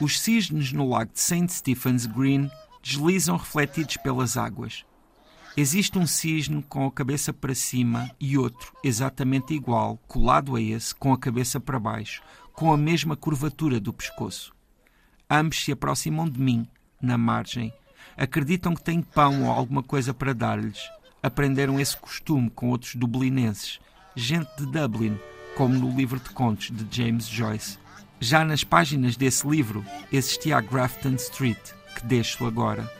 Os cisnes no lago de St. Stephen's Green deslizam refletidos pelas águas. Existe um cisne com a cabeça para cima e outro, exatamente igual, colado a esse, com a cabeça para baixo, com a mesma curvatura do pescoço. Ambos se aproximam de mim, na margem. Acreditam que tenho pão ou alguma coisa para dar-lhes. Aprenderam esse costume com outros dublinenses, gente de Dublin, como no livro de contos de James Joyce. Já nas páginas desse livro existia a Grafton Street, que deixo agora.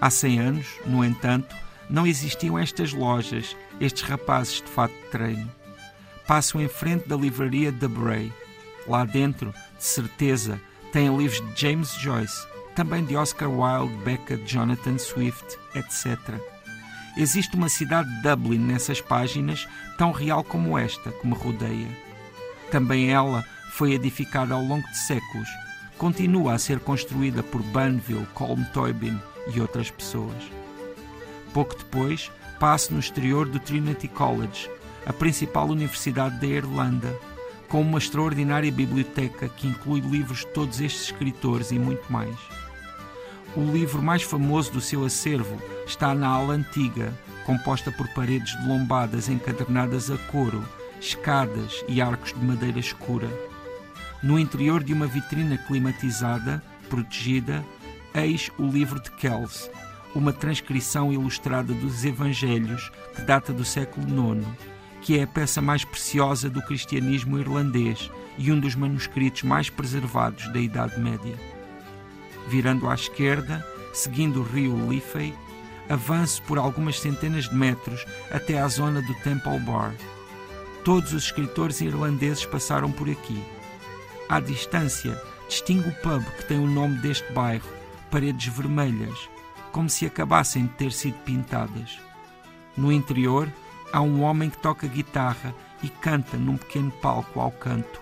Há 100 anos, no entanto, não existiam estas lojas, estes rapazes de fato de treino. Passo em frente da livraria da Bray. Lá dentro, de certeza, tem livros de James Joyce, também de Oscar Wilde, Beckett, Jonathan Swift, etc. Existe uma cidade de Dublin nessas páginas, tão real como esta que me rodeia. Também ela foi edificada ao longo de séculos, continua a ser construída por Banville, Colm Toibin e outras pessoas. Pouco depois, passo no exterior do Trinity College, a principal universidade da Irlanda, com uma extraordinária biblioteca que inclui livros de todos estes escritores e muito mais. O livro mais famoso do seu acervo está na ala antiga, composta por paredes de lombadas encadernadas a couro, escadas e arcos de madeira escura. No interior de uma vitrina climatizada, protegida, eis o livro de Kells, uma transcrição ilustrada dos Evangelhos que data do século IX, que é a peça mais preciosa do cristianismo irlandês e um dos manuscritos mais preservados da Idade Média. Virando à esquerda, seguindo o rio Liffey, avanço por algumas centenas de metros até à zona do Temple Bar. Todos os escritores irlandeses passaram por aqui à distância, distingo o pub que tem o nome deste bairro, paredes vermelhas, como se acabassem de ter sido pintadas. No interior, há um homem que toca guitarra e canta num pequeno palco ao canto.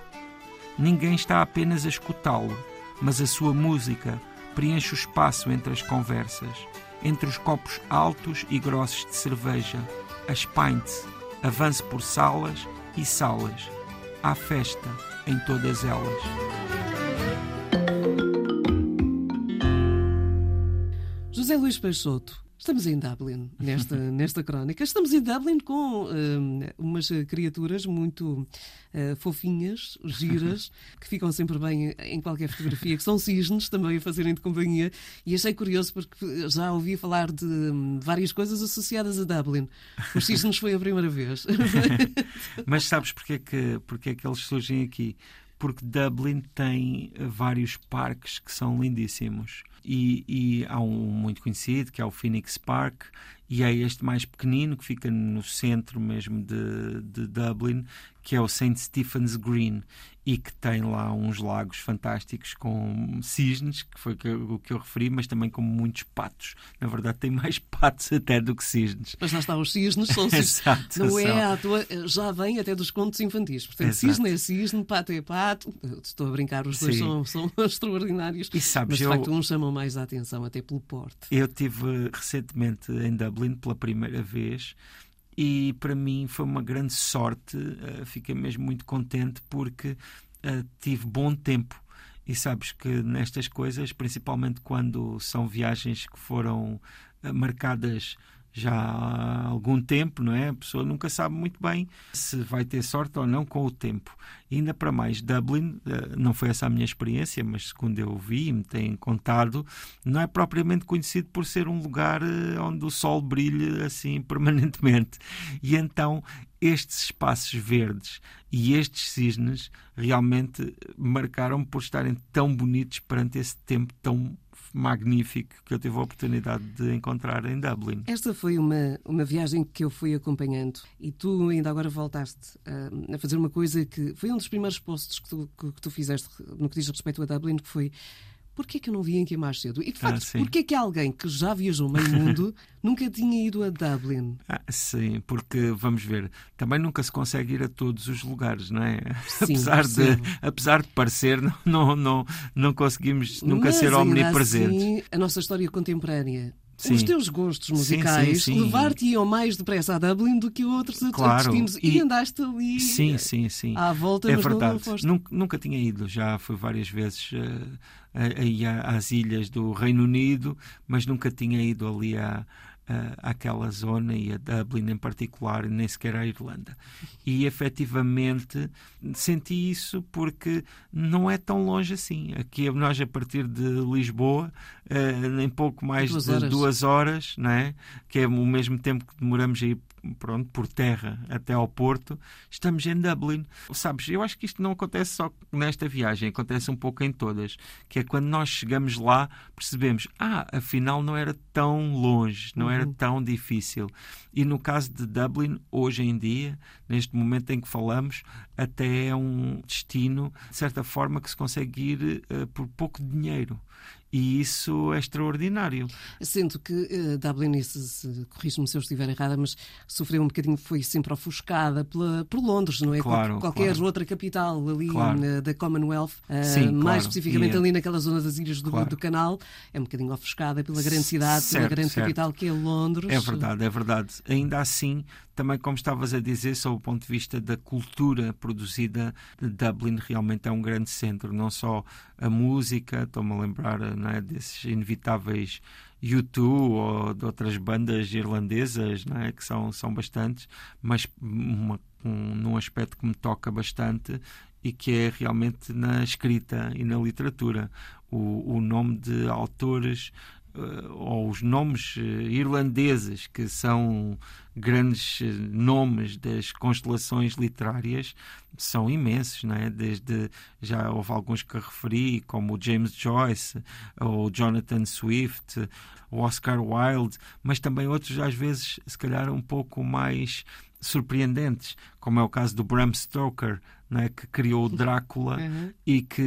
Ninguém está apenas a escutá-lo, mas a sua música preenche o espaço entre as conversas, entre os copos altos e grossos de cerveja, as pints, avance por salas e salas. Há festa em todas elas. José Luís Peixoto, Estamos em Dublin, nesta, nesta crónica. Estamos em Dublin com uh, umas criaturas muito uh, fofinhas, giras, que ficam sempre bem em qualquer fotografia, que são cisnes também a fazerem de companhia. E achei curioso porque já ouvi falar de um, várias coisas associadas a Dublin. Os cisnes foi a primeira vez. Mas sabes porque é, que, porque é que eles surgem aqui? Porque Dublin tem vários parques que são lindíssimos. E, e, há um muito conhecido que é o Phoenix Park e é este mais pequenino que fica no centro mesmo de, de Dublin que é o St. Stephen's Green e que tem lá uns lagos fantásticos com cisnes, que foi o que eu referi, mas também com muitos patos. Na verdade, tem mais patos até do que cisnes. Mas lá está, os cisnes são cisnes. Exato, Não é à toa, já vem até dos contos infantis. Portanto, Exato. cisne é cisne, pato é pato. Estou a brincar, os dois são, são, extraordinários. E sabes, mas de eu... facto, uns chamam mais a atenção, até pelo porte. Eu tive recentemente em Dublin pela primeira vez e para mim foi uma grande sorte. Uh, fiquei mesmo muito contente porque uh, tive bom tempo. E sabes que nestas coisas, principalmente quando são viagens que foram uh, marcadas já há algum tempo, não é? A pessoa nunca sabe muito bem se vai ter sorte ou não com o tempo. Ainda para mais, Dublin, eh, não foi essa a minha experiência, mas segundo eu vi e me têm contado, não é propriamente conhecido por ser um lugar eh, onde o sol brilha assim permanentemente. E então estes espaços verdes e estes cisnes realmente marcaram por estarem tão bonitos perante esse tempo tão magnífico que eu tive a oportunidade de encontrar em Dublin. Esta foi uma, uma viagem que eu fui acompanhando e tu ainda agora voltaste a, a fazer uma coisa que foi um dos primeiros posts que tu, que, que tu fizeste no que diz respeito a Dublin, que foi porquê que eu não vim aqui mais cedo? E de Ah, facto, sim. porquê que alguém que já viajou meio mundo nunca tinha ido a Dublin? Ah, sim, porque vamos ver, também nunca se consegue ir a todos os lugares, não é? Sim, apesar, de, apesar de parecer, não, não, não, não conseguimos nunca Mas, ser ainda omnipresentes. Assim, a nossa história contemporânea. Sim. Os teus gostos musicais levar-te-iam mais depressa a Dublin do que outros Claro, destinos. E, e- andaste ali Sim, sim, sim. à volta, É mas não- não, verdade. Nunca, tinha ido, já fui várias vezes eh, a- aí a- às ilhas do Reino Unido, mas nunca tinha ido ali à, à- àquela zona e a Dublin em particular, nem sequer à Irlanda. E efetivamente senti isso porque não é tão longe assim. Aqui nós, a partir de Lisboa, eh, em pouco mais Duas de horas. duas horas, não é? que é o mesmo tempo que demoramos a ir pronto, por terra até ao Porto, estamos em Dublin. Sabes, eu acho que isto não acontece só nesta viagem, acontece um pouco em todas, que é quando nós chegamos lá, percebemos, ah, afinal não era tão longe, não era Uhum. tão difícil. E no caso de Dublin, hoje em dia, neste momento em que falamos, até é um destino, de certa forma, que se consegue ir eh, por pouco dinheiro. E isso é extraordinário. Sinto que eh, Dublin, e se, se corrijo-me se eu estiver errada, mas sofreu um bocadinho, foi sempre ofuscada pela, por Londres, não é? Claro, Qual- Qualquer claro. outra capital ali Claro. na- da Commonwealth, eh, Sim, mais especificamente E, eh, ali naquela zona das Ilhas do, do Canal, é um bocadinho ofuscada pela grande cidade, pela Certo, grande certo. capital que é Londres. É verdade, é verdade. Ainda assim, também como estavas a dizer, sob o ponto de vista da cultura produzida, Dublin realmente é um grande centro. Não só a música, estou-me a lembrar não é, desses inevitáveis U2 ou de outras bandas irlandesas, não é, que são, são bastantes, mas uma, um, num aspecto que me toca bastante e que é realmente na escrita e na literatura. O, o nome de autores ou os nomes eh, irlandeses que são grandes eh, nomes das constelações literárias são imensos, não é? Desde já houve alguns que referi, como o James Joyce, ou Jonathan Swift, o Oscar Wilde, mas também outros às vezes se calhar um pouco mais surpreendentes, como é o caso do Bram Stoker, não é? que criou o Drácula Uhum. e que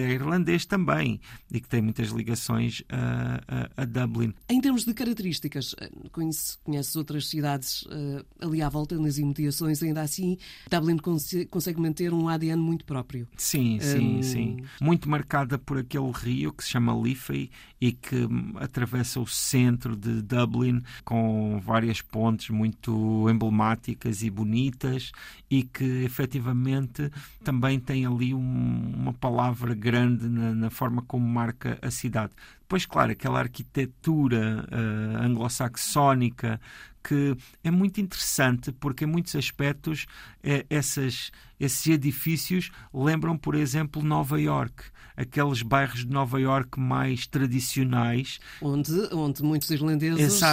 é irlandês também e que tem muitas ligações a, a- a Dublin. Em termos de características, eh, conhece- conheces outras cidades eh, ali à volta, nas imediações, ainda assim, Dublin conse- consegue manter um ADN muito próprio. Sim, sim, Hum. sim. Muito marcada por aquele rio que se chama Liffey e que hum, atravessa o centro de Dublin com várias pontes muito emblemáticas e bonitas e que efetivamente também tem ali um- uma palavra grande na, na forma como marca a cidade. Depois, claro, aquela arquitetura eh, anglo-saxónica que é muito interessante porque, em muitos aspectos, eh, essas, esses edifícios lembram, por exemplo, Nova York, aqueles bairros de Nova York mais tradicionais. Onde, onde muitos irlandeses eh,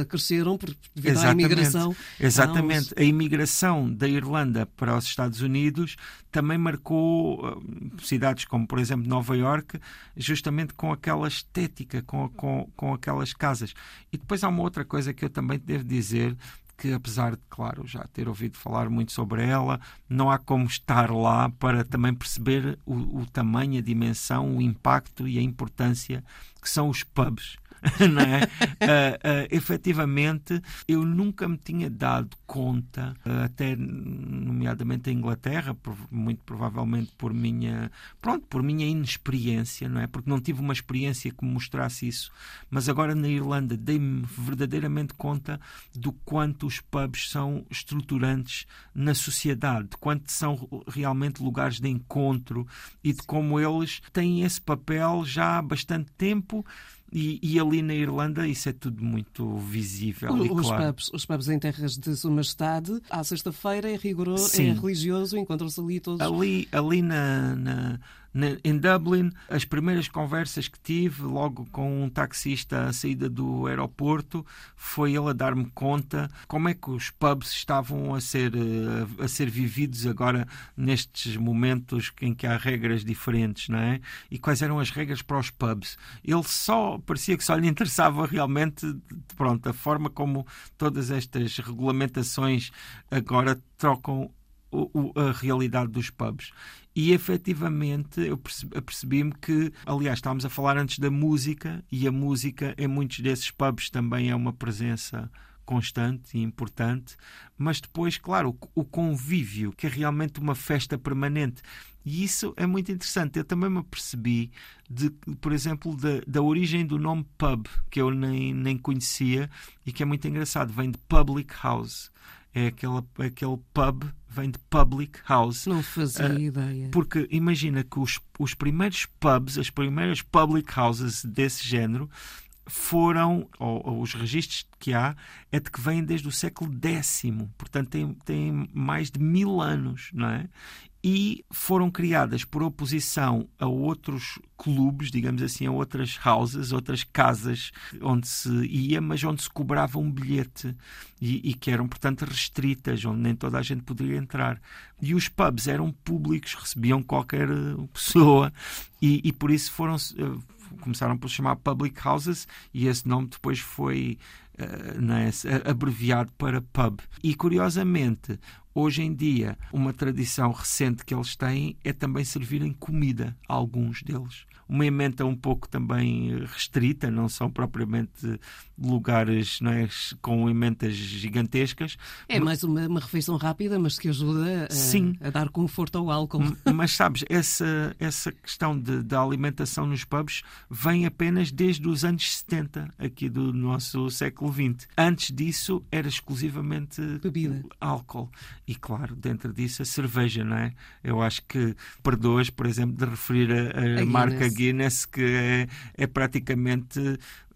eh, cresceram por, devido à Exatamente. imigração. Exatamente. A imigração da Irlanda para os Estados Unidos também marcou eh, cidades como, por exemplo, Nova York, justamente com aquela estética, com, com, com aquelas casas. E depois há uma outra coisa que eu também devo dizer que apesar de, claro, já ter ouvido falar muito sobre ela, não há como estar lá para também perceber o, o tamanho, a dimensão, o impacto e a importância que são os pubs. não é? Ah, ah, efetivamente, eu nunca me tinha dado conta, ah, até nomeadamente em Inglaterra, por- muito provavelmente por minha, pronto, por minha inexperiência, não é? Porque não tive uma experiência que me mostrasse isso, mas agora na Irlanda dei-me verdadeiramente conta do quanto os pubs são estruturantes na sociedade, de quanto são realmente lugares de encontro e de como eles têm esse papel já há bastante tempo. E, e ali na Irlanda isso é tudo muito visível e Os, claro. pubs, os pubs em terras de Sua Majestade, à sexta-feira é rigoroso, Sim. é religioso, encontram-se ali todos. Ali, ali na- na- em Dublin, as primeiras conversas que tive, logo com um taxista à saída do aeroporto, foi ele a dar-me conta como é que os pubs estavam a ser, eh, a ser vividos agora nestes momentos em que há regras diferentes, não é? E quais eram as regras para os pubs. Ele só, parecia que só lhe interessava realmente, pronto, a forma como todas estas regulamentações agora trocam a realidade dos pubs. E efetivamente eu percebi-me que, aliás, estávamos a falar antes da música, e a música em muitos desses pubs também é uma presença constante e importante, mas depois, claro, o convívio, que é realmente uma festa permanente. E isso é muito interessante. Eu também me percebi, de, por exemplo, da, da origem do nome pub, que eu nem, nem conhecia e que é muito engraçado. Vem de public house. É aquele, aquele pub, vem de public house. Não fazia uh, ideia. Porque imagina que os, os primeiros pubs, as primeiras public houses desse género, foram, ou, ou, os registros que há, é de que vêm desde o século X, portanto tem, tem mais de mil anos, não é? E foram criadas por oposição a outros clubes, digamos assim, a outras houses, outras casas onde se ia, mas onde se cobrava um bilhete e, e que eram, portanto, restritas, onde nem toda a gente poderia entrar. E os pubs eram públicos, recebiam qualquer pessoa e, e por isso foram eh, começaram por chamar public houses e esse nome depois foi uh, abreviado para pub. E curiosamente, hoje em dia, uma tradição recente que eles têm é também servirem comida a alguns deles uma emenda um pouco também restrita, não são propriamente lugares não é, com emendas gigantescas. É mais uma, uma refeição rápida, mas que ajuda a, a, dar conforto ao álcool. Mas sabes, essa, essa questão de, da alimentação nos pubs vem apenas desde os anos 70, aqui do nosso século XX. Antes disso era exclusivamente bebida, álcool. E claro, dentro disso a cerveja, não é? Eu acho que perdoas, por exemplo, de referir a, a, a marca Guinness, que é, é praticamente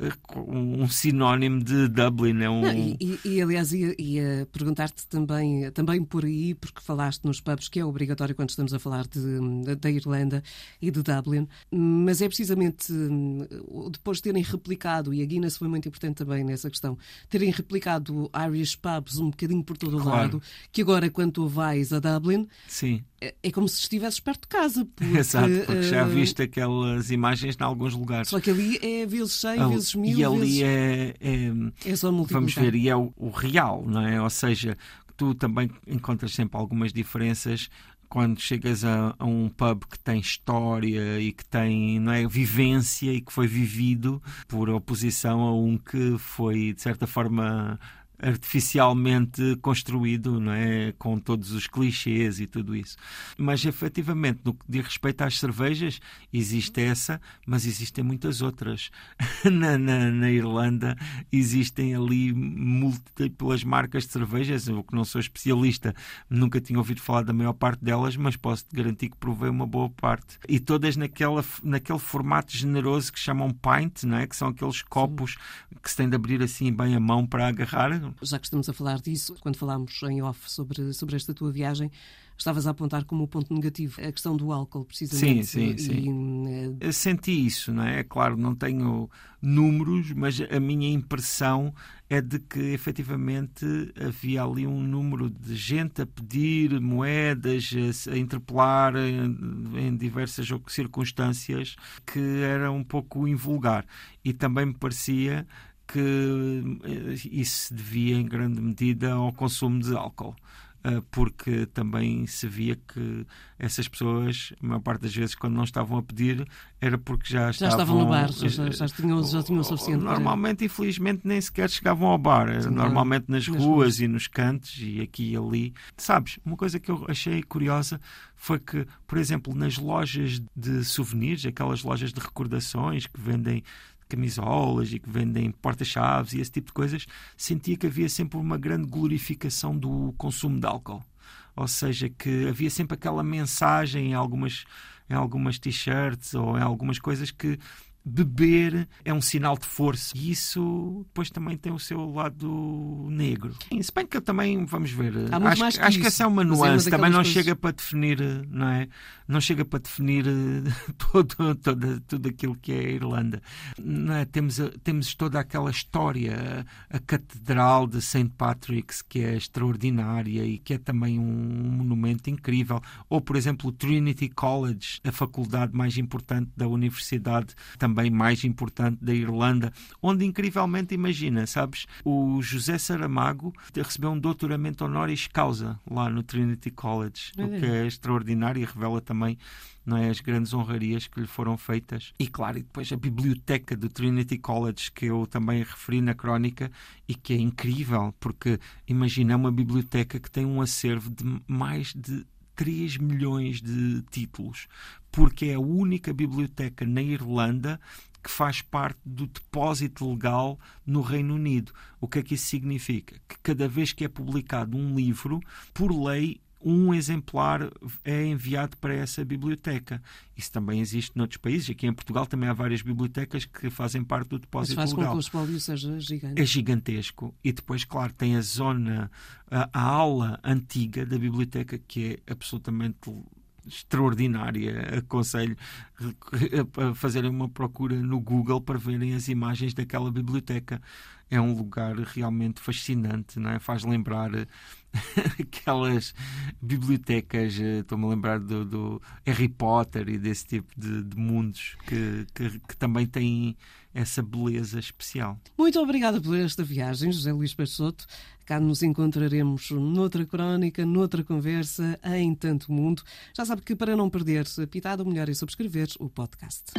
eh, um sinónimo de Dublin. É um... Não, e, e, aliás, ia, ia perguntar-te também, também por aí, porque falaste nos pubs, que é obrigatório quando estamos a falar de, da Irlanda e de Dublin, mas é precisamente hum, depois de terem replicado, e a Guinness foi muito importante também nessa questão, terem replicado Irish pubs um bocadinho por todo o claro. lado, que agora, quando tu vais a Dublin, Sim. É, é como se estivesses perto de casa. Porque, Exato, porque já uh, viste aquelas imagens em alguns lugares. Só que ali é vezes 100, oh, vezes mil. E ali vezes... é, é, é só Vamos ver, e é o, o real, não é? Ou seja, tu também encontras sempre algumas diferenças quando chegas a, a, um pub que tem história e que tem não é, vivência e que foi vivido por oposição a um que foi, de certa forma, artificialmente construído, não é? Com todos os clichês e tudo isso. Mas efetivamente, no que diz respeito às cervejas, existe essa, mas existem muitas outras. na, na, na, Irlanda existem ali múltiplas marcas de cervejas. Eu que não sou especialista, nunca tinha ouvido falar da maior parte delas, mas posso te garantir que provei uma boa parte. E todas naquela, naquele formato generoso que chamam pint, não é? Que são aqueles copos que se tem de abrir assim bem a mão para agarrar já que estamos a falar disso, quando falámos em off sobre, sobre esta tua viagem, estavas a apontar como ponto negativo a questão do álcool, precisamente. Sim, sim, sim. E, Eu senti isso, não é? É claro, não tenho números, mas a minha impressão é de que efetivamente havia ali um número de gente a pedir moedas, a, interpelar em, em diversas circunstâncias que era um pouco invulgar. E também me parecia que eh, isso se devia em grande medida ao consumo de álcool eh, porque também se via que essas pessoas, a maior parte das vezes, quando não estavam a pedir, era porque já, já estavam, estavam no bar, já, já, tinham, já tinham o suficiente. Normalmente, infelizmente, nem sequer chegavam ao bar, Sim, normalmente nas, nas ruas, ruas, e nos cantos e aqui e ali. Sabes, uma coisa que eu achei curiosa foi que, por exemplo, nas lojas de souvenirs, aquelas lojas de recordações que vendem camisolas e que vendem porta-chaves e esse tipo de coisas, sentia que havia sempre uma grande glorificação do consumo de álcool. Ou seja, que havia sempre aquela mensagem em algumas, em algumas t-shirts ou em algumas coisas que beber é um sinal de força. E isso depois também tem o seu lado negro. Se bem que eu também, vamos ver, acho, que, acho que essa é uma é nuance, é também não coisas... chega para definir, não é? Não chega para definir todo, todo, tudo aquilo que é a Irlanda. Não é? temos, temos toda aquela história, a, a Catedral de St. Patrick's, que é extraordinária e que é também um monumento incrível. Ou, por exemplo, o Trinity College, a faculdade mais importante da universidade, também também mais importante da Irlanda, onde incrivelmente imagina, sabes, o José Saramago recebeu um doutoramento honoris causa lá no Trinity College, é. o que é extraordinário e revela também não é, as grandes honrarias que lhe foram feitas. E claro, e depois a biblioteca do Trinity College, que eu também referi na crónica e que é incrível, porque imagina uma biblioteca que tem um acervo de mais de 3 milhões de títulos, porque é a única biblioteca na Irlanda que faz parte do depósito legal no Reino Unido. O que é que isso significa? Que cada vez que é publicado um livro, por lei, um exemplar é enviado para essa biblioteca. Isso também existe noutros países. Aqui em Portugal também há várias bibliotecas que fazem parte do depósito Mas faz legal. com que o espólio seja gigante. É gigantesco. E depois, claro, tem a zona, a, a aula antiga da biblioteca que é absolutamente extraordinária. Aconselho a fazerem uma procura no Google para verem as imagens daquela biblioteca. É um lugar realmente fascinante, não é? faz lembrar aquelas bibliotecas, eh, estou-me a lembrar do, do, Harry Potter e desse tipo de, de mundos que, que, que, também têm essa beleza especial. Muito obrigada por esta viagem, José Luís Peixoto. Cá nos encontraremos noutra crónica, noutra conversa, em tanto mundo. Já sabe que para não perder a pitada, o melhor é subscrever o podcast.